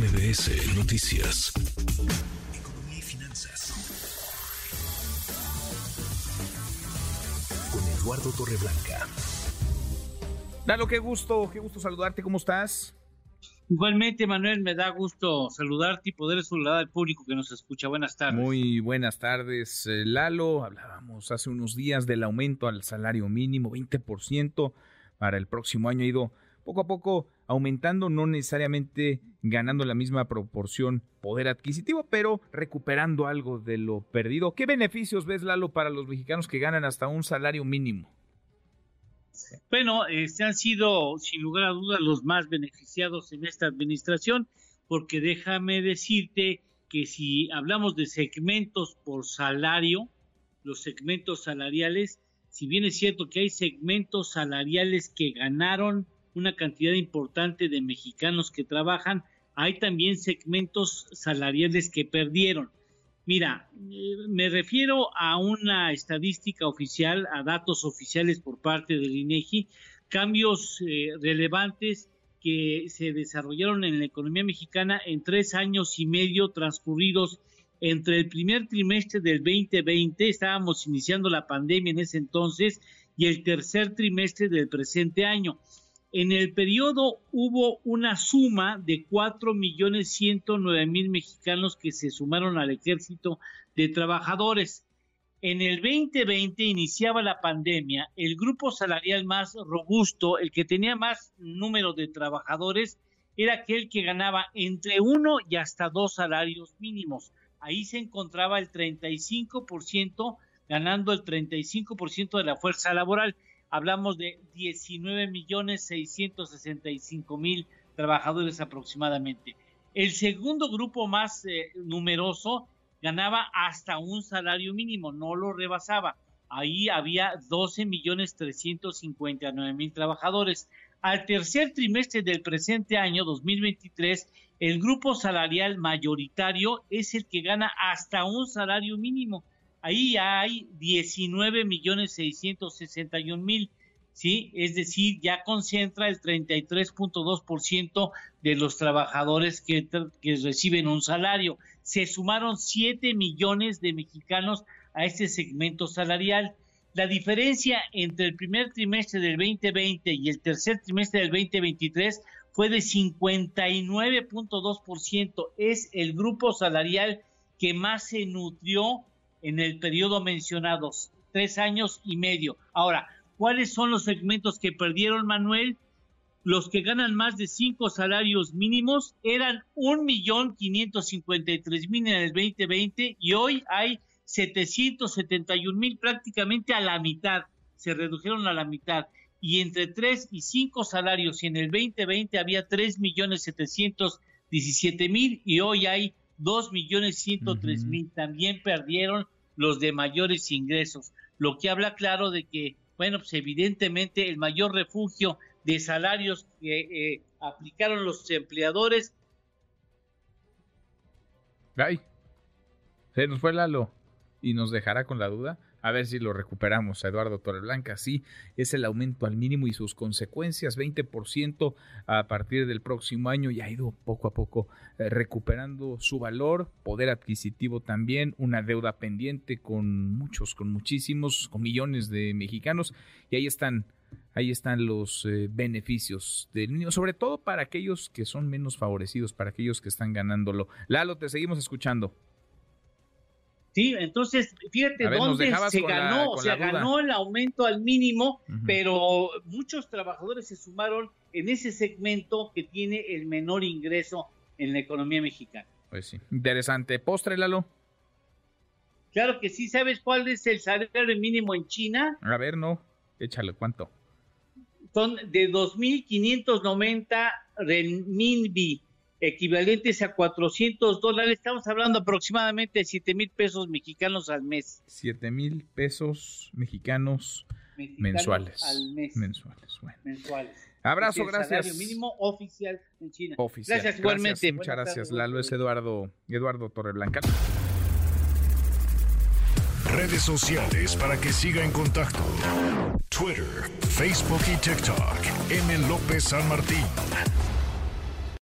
MBS Noticias. Economía y finanzas. Con Eduardo Torreblanca. Dalo, qué gusto, qué gusto saludarte, ¿cómo estás? Igualmente, Manuel, me da gusto saludarte y poder saludar al público que nos escucha. Buenas tardes. Muy buenas tardes, eh, Lalo. Hablábamos hace unos días del aumento al salario mínimo, 20% para el próximo año. Ha ido poco a poco aumentando, no necesariamente ganando la misma proporción poder adquisitivo, pero recuperando algo de lo perdido. ¿Qué beneficios ves, Lalo, para los mexicanos que ganan hasta un salario mínimo? Bueno, este han sido sin lugar a dudas los más beneficiados en esta administración, porque déjame decirte que si hablamos de segmentos por salario, los segmentos salariales, si bien es cierto que hay segmentos salariales que ganaron una cantidad importante de mexicanos que trabajan, hay también segmentos salariales que perdieron. Mira, eh, me refiero a una estadística oficial, a datos oficiales por parte del INEGI, cambios eh, relevantes que se desarrollaron en la economía mexicana en tres años y medio transcurridos entre el primer trimestre del 2020, estábamos iniciando la pandemia en ese entonces, y el tercer trimestre del presente año. En el periodo hubo una suma de 4.109.000 mexicanos que se sumaron al ejército de trabajadores. En el 2020 iniciaba la pandemia, el grupo salarial más robusto, el que tenía más número de trabajadores, era aquel que ganaba entre uno y hasta dos salarios mínimos. Ahí se encontraba el 35%, ganando el 35% de la fuerza laboral hablamos de 19 millones 665 mil trabajadores aproximadamente. El segundo grupo más eh, numeroso ganaba hasta un salario mínimo, no lo rebasaba. Ahí había 12 millones 359 mil trabajadores. Al tercer trimestre del presente año 2023, el grupo salarial mayoritario es el que gana hasta un salario mínimo ahí hay 19 millones 661 mil, ¿sí? Es decir, ya concentra el 33.2% de los trabajadores que, que reciben un salario. Se sumaron 7 millones de mexicanos a este segmento salarial. La diferencia entre el primer trimestre del 2020 y el tercer trimestre del 2023 fue de 59.2%. Es el grupo salarial que más se nutrió en el periodo mencionado, tres años y medio. Ahora, ¿cuáles son los segmentos que perdieron, Manuel? Los que ganan más de cinco salarios mínimos eran un millón quinientos cincuenta y tres mil en el 2020 y hoy hay 771 mil prácticamente a la mitad, se redujeron a la mitad. Y entre tres y cinco salarios, y en el 2020 había tres millones setecientos diecisiete mil y hoy hay dos millones ciento tres mil. También perdieron los de mayores ingresos, lo que habla claro de que, bueno, pues evidentemente el mayor refugio de salarios que eh, aplicaron los empleadores. Ay, se nos fue Lalo y nos dejará con la duda a ver si lo recuperamos. Eduardo Torreblanca, sí, es el aumento al mínimo y sus consecuencias, 20% a partir del próximo año y ha ido poco a poco eh, recuperando su valor, poder adquisitivo también, una deuda pendiente con muchos, con muchísimos, con millones de mexicanos y ahí están. Ahí están los eh, beneficios del niño, sobre todo para aquellos que son menos favorecidos, para aquellos que están ganándolo. Lalo, te seguimos escuchando. Sí, entonces, fíjate dónde se ganó, o sea, ganó el aumento al mínimo, pero muchos trabajadores se sumaron en ese segmento que tiene el menor ingreso en la economía mexicana. Pues sí, interesante. Postre, Lalo. Claro que sí, ¿sabes cuál es el salario mínimo en China? A ver, no, échale, ¿cuánto? Son de 2.590 renminbi equivalentes a 400 dólares. Estamos hablando aproximadamente de 7 mil pesos mexicanos al mes. 7 mil pesos mexicanos, mensuales. Al mes. Mensuales, bueno. Mensuales. Abrazo, gracias. Salario mínimo oficial en China. Oficial. Gracias, igualmente. Muchas gracias. Lalo es Eduardo, Eduardo Torreblanca. Redes sociales para que siga en contacto: Twitter, Facebook y TikTok. M. López San Martín.